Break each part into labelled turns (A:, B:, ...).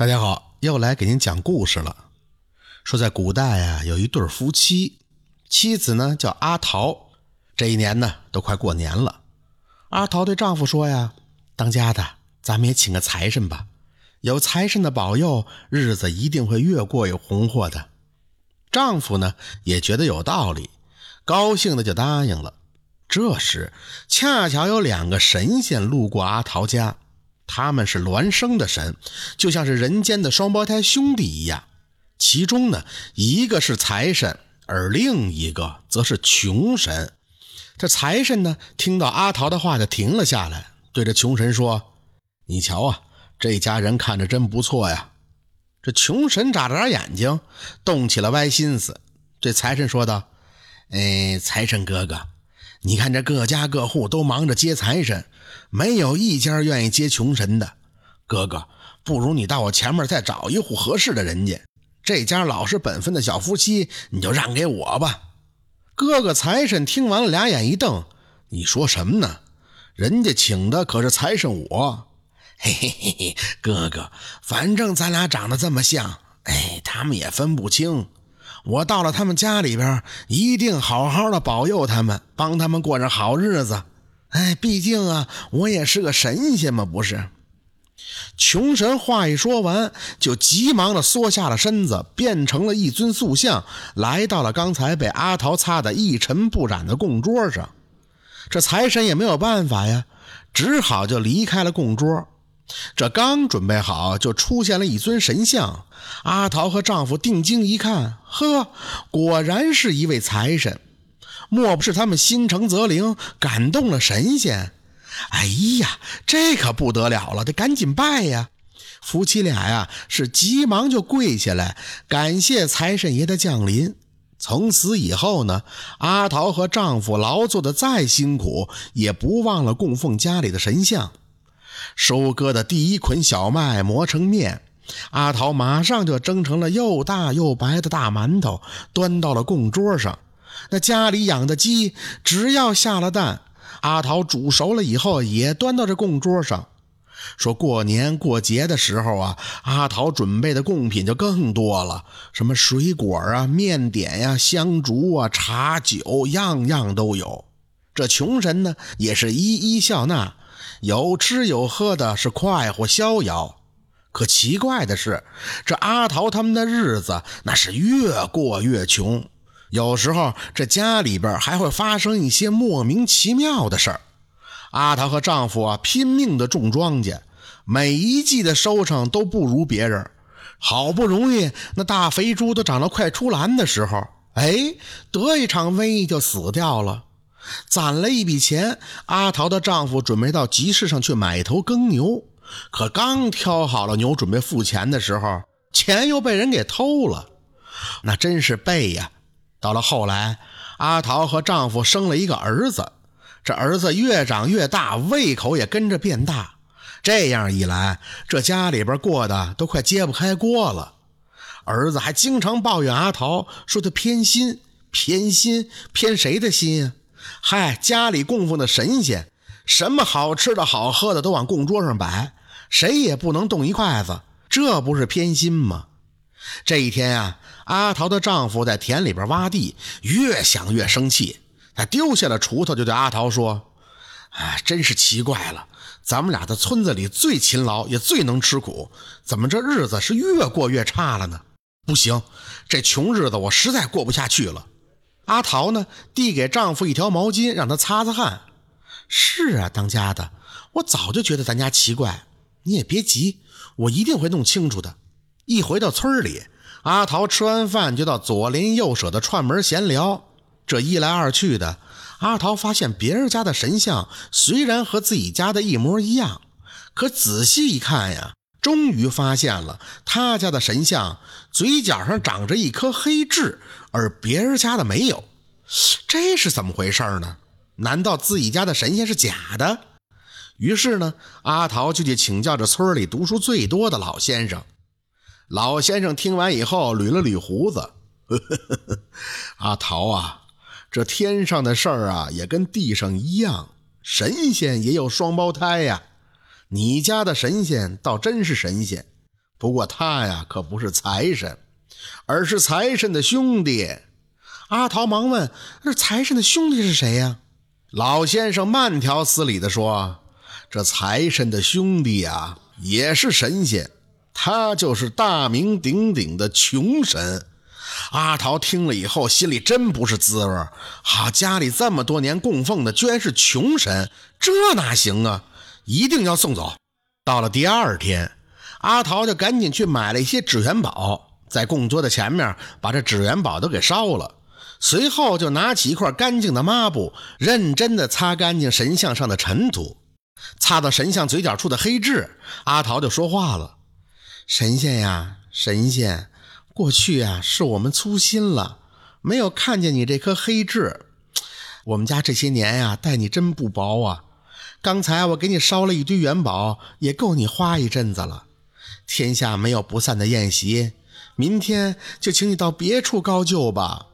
A: 大家好，又来给您讲故事了。说在古代啊，有一对夫妻，妻子呢叫阿桃。这一年呢，都快过年了。阿桃对丈夫说呀：“当家的，咱们也请个财神吧，有财神的保佑，日子一定会越过越红火的。”丈夫呢也觉得有道理，高兴的就答应了。这时，恰巧有两个神仙路过阿桃家。他们是孪生的神，就像是人间的双胞胎兄弟一样。其中呢，一个是财神，而另一个则是穷神。这财神呢，听到阿桃的话，就停了下来，对着穷神说：“你瞧啊，这家人看着真不错呀。”这穷神眨了眨眼睛，动起了歪心思，对财神说道：“哎，财神哥哥。”你看，这各家各户都忙着接财神，没有一家愿意接穷神的。哥哥，不如你到我前面再找一户合适的人家。这家老实本分的小夫妻，你就让给我吧。哥哥财神听完了，俩眼一瞪：“你说什么呢？人家请的可是财神我。”嘿嘿嘿嘿，哥哥，反正咱俩长得这么像，哎，他们也分不清。我到了他们家里边，一定好好的保佑他们，帮他们过上好日子。哎，毕竟啊，我也是个神仙嘛，不是？穷神话一说完，就急忙的缩下了身子，变成了一尊塑像，来到了刚才被阿桃擦得一尘不染的供桌上。这财神也没有办法呀，只好就离开了供桌。这刚准备好，就出现了一尊神像。阿桃和丈夫定睛一看，呵，果然是一位财神。莫不是他们心诚则灵，感动了神仙？哎呀，这可不得了了，得赶紧拜呀！夫妻俩呀，是急忙就跪下来，感谢财神爷的降临。从此以后呢，阿桃和丈夫劳作的再辛苦，也不忘了供奉家里的神像。收割的第一捆小麦磨成面，阿桃马上就蒸成了又大又白的大馒头，端到了供桌上。那家里养的鸡，只要下了蛋，阿桃煮熟了以后也端到这供桌上。说过年过节的时候啊，阿桃准备的贡品就更多了，什么水果啊、面点呀、香烛啊、茶酒，样样都有。这穷神呢，也是一一笑纳。有吃有喝的，是快活逍遥。可奇怪的是，这阿桃他们的日子那是越过越穷。有时候，这家里边还会发生一些莫名其妙的事儿。阿桃和丈夫啊，拼命的种庄稼，每一季的收成都不如别人。好不容易那大肥猪都长得快出栏的时候，哎，得一场瘟疫就死掉了。攒了一笔钱，阿桃的丈夫准备到集市上去买一头耕牛，可刚挑好了牛，准备付钱的时候，钱又被人给偷了，那真是背呀！到了后来，阿桃和丈夫生了一个儿子，这儿子越长越大，胃口也跟着变大，这样一来，这家里边过得都快揭不开锅了。儿子还经常抱怨阿桃，说他偏心，偏心，偏谁的心呀？嗨，家里供奉的神仙，什么好吃的好喝的都往供桌上摆，谁也不能动一筷子，这不是偏心吗？这一天啊，阿桃的丈夫在田里边挖地，越想越生气，他丢下了锄头，就对阿桃说：“哎，真是奇怪了，咱们俩在村子里最勤劳，也最能吃苦，怎么这日子是越过越差了呢？不行，这穷日子我实在过不下去了。”阿桃呢，递给丈夫一条毛巾，让他擦擦汗。是啊，当家的，我早就觉得咱家奇怪。你也别急，我一定会弄清楚的。一回到村里，阿桃吃完饭就到左邻右舍的串门闲聊。这一来二去的，阿桃发现别人家的神像虽然和自己家的一模一样，可仔细一看呀，终于发现了他家的神像嘴角上长着一颗黑痣。而别人家的没有，这是怎么回事呢？难道自己家的神仙是假的？于是呢，阿桃就去请教这村里读书最多的老先生。老先生听完以后，捋了捋胡子：“呵呵呵阿桃啊，这天上的事儿啊，也跟地上一样，神仙也有双胞胎呀。你家的神仙倒真是神仙，不过他呀，可不是财神，而是财神的兄弟。阿桃忙问：“那财神的兄弟是谁呀？”老先生慢条斯理地说：“这财神的兄弟呀，也是神仙，他就是大名鼎鼎的穷神。”阿桃听了以后，心里真不是滋味好，家里这么多年供奉的，居然是穷神，这哪行啊？一定要送走。到了第二天，阿桃就赶紧去买了一些纸元宝，在供桌的前面把这纸元宝都给烧了。随后就拿起一块干净的抹布，认真地擦干净神像上的尘土，擦到神像嘴角处的黑痣。阿桃就说话了：“神仙呀，神仙，过去啊是我们粗心了，没有看见你这颗黑痣。我们家这些年呀待你真不薄啊。刚才我给你烧了一堆元宝，也够你花一阵子了。天下没有不散的宴席，明天就请你到别处高就吧。”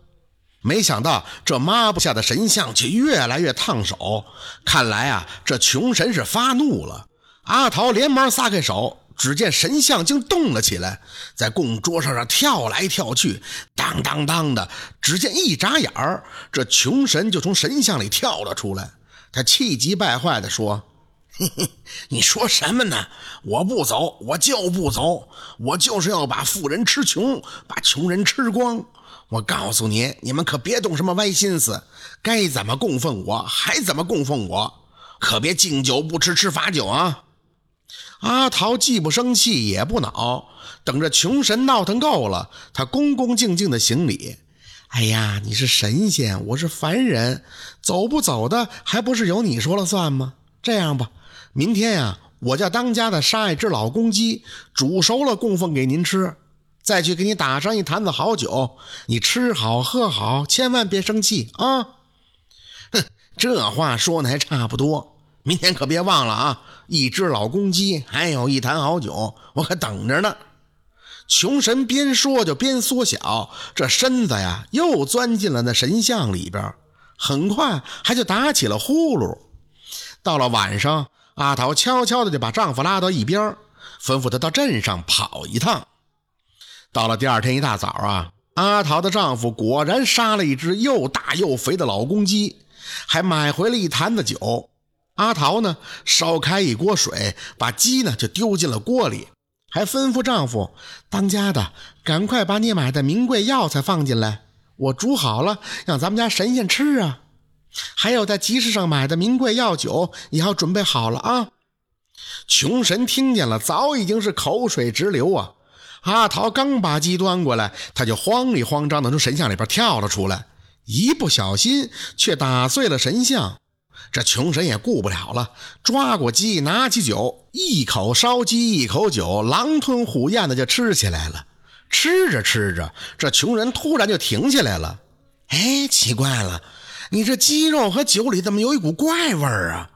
A: 没想到这抹布下的神像却越来越烫手，看来啊，这穷神是发怒了。阿桃连忙撒开手，只见神像竟动了起来，在供桌上上跳来跳去，当当当的。只见一眨眼儿，这穷神就从神像里跳了出来。他气急败坏地说：“嘿嘿，你说什么呢？我不走，我就不走，我就是要把富人吃穷，把穷人吃光。”我告诉你，你们可别动什么歪心思，该怎么供奉我还怎么供奉我，可别敬酒不吃吃罚酒啊！阿桃既不生气也不恼，等着穷神闹腾够了，他恭恭敬敬的行礼。哎呀，你是神仙，我是凡人，走不走的还不是由你说了算吗？这样吧，明天呀，我叫当家的杀一只老公鸡，煮熟了供奉给您吃。再去给你打上一坛子好酒，你吃好喝好，千万别生气啊！哼，这话说的还差不多，明天可别忘了啊！一只老公鸡，还有一坛好酒，我可等着呢。穷神边说就边缩小，这身子呀又钻进了那神像里边，很快还就打起了呼噜。到了晚上，阿桃悄悄的就把丈夫拉到一边，吩咐他到镇上跑一趟。到了第二天一大早啊，阿桃的丈夫果然杀了一只又大又肥的老公鸡，还买回了一坛子酒。阿桃呢，烧开一锅水，把鸡呢就丢进了锅里，还吩咐丈夫：“当家的，赶快把你买的名贵药材放进来，我煮好了，让咱们家神仙吃啊。还有在集市上买的名贵药酒也要准备好了啊。”穷神听见了，早已经是口水直流啊。阿桃刚把鸡端过来，他就慌里慌张的从神像里边跳了出来，一不小心却打碎了神像。这穷神也顾不了了，抓过鸡，拿起酒，一口烧鸡，一口酒，狼吞虎咽的就吃起来了。吃着吃着，这穷人突然就停下来了。哎，奇怪了，你这鸡肉和酒里怎么有一股怪味儿啊？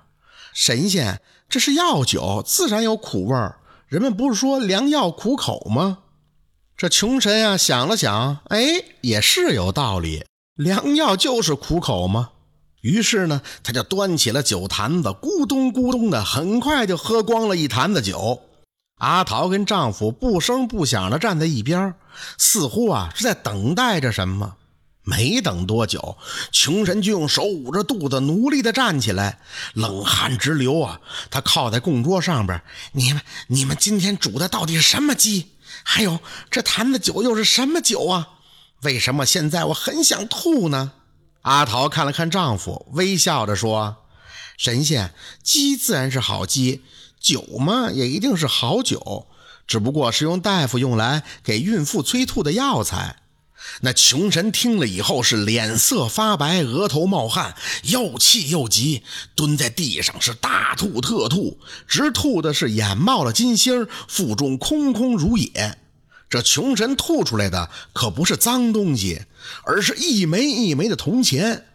A: 神仙，这是药酒，自然有苦味儿。人们不是说良药苦口吗？这穷神呀想了想，哎，也是有道理，良药就是苦口吗？于是呢，他就端起了酒坛子，咕咚咕咚的，很快就喝光了一坛子酒。阿桃跟丈夫不声不响的站在一边，似乎啊是在等待着什么。没等多久，穷神就用手捂着肚子，努力地站起来，冷汗直流啊！他靠在供桌上边，你们，你们今天煮的到底是什么鸡？还有这坛子酒又是什么酒啊？为什么现在我很想吐呢？阿桃看了看丈夫，微笑着说：“神仙，鸡自然是好鸡，酒嘛也一定是好酒，只不过是用大夫用来给孕妇催吐的药材。”那穷神听了以后是脸色发白，额头冒汗，又气又急，蹲在地上是大吐特吐，直吐的是眼冒了金星，腹中空空如也。这穷神吐出来的可不是脏东西，而是一枚一枚的铜钱，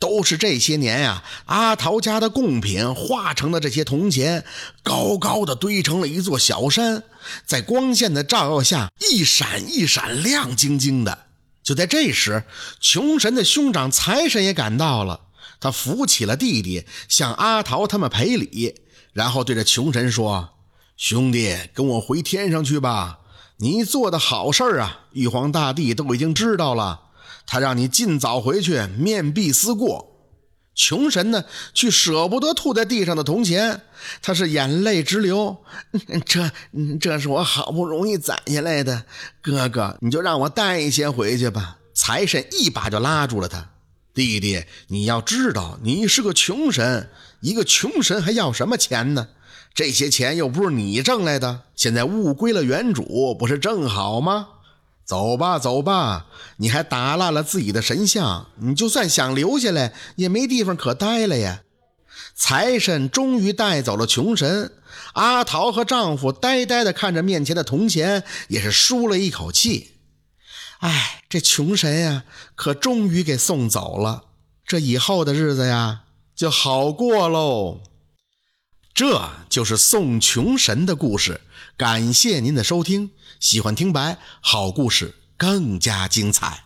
A: 都是这些年呀阿桃家的贡品化成的这些铜钱，高高的堆成了一座小山，在光线的照耀下一闪一闪，亮晶晶的。就在这时，穷神的兄长财神也赶到了。他扶起了弟弟，向阿桃他们赔礼，然后对着穷神说：“兄弟，跟我回天上去吧，你做的好事啊，玉皇大帝都已经知道了，他让你尽早回去面壁思过。穷神呢，却舍不得吐在地上的铜钱，他是眼泪直流。这，这是我好不容易攒下来的，哥哥，你就让我带一些回去吧。财神一把就拉住了他，弟弟，你要知道，你是个穷神，一个穷神还要什么钱呢？这些钱又不是你挣来的，现在物归了原主，不是正好吗？走吧，走吧，你还打烂了自己的神像，你就算想留下来，也没地方可待了呀。财神终于带走了穷神，阿桃和丈夫呆呆地看着面前的铜钱，也是舒了一口气。哎，这穷神呀，可终于给送走了，这以后的日子呀，就好过喽。这就是送穷神的故事，感谢您的收听。喜欢听白好故事更加精彩。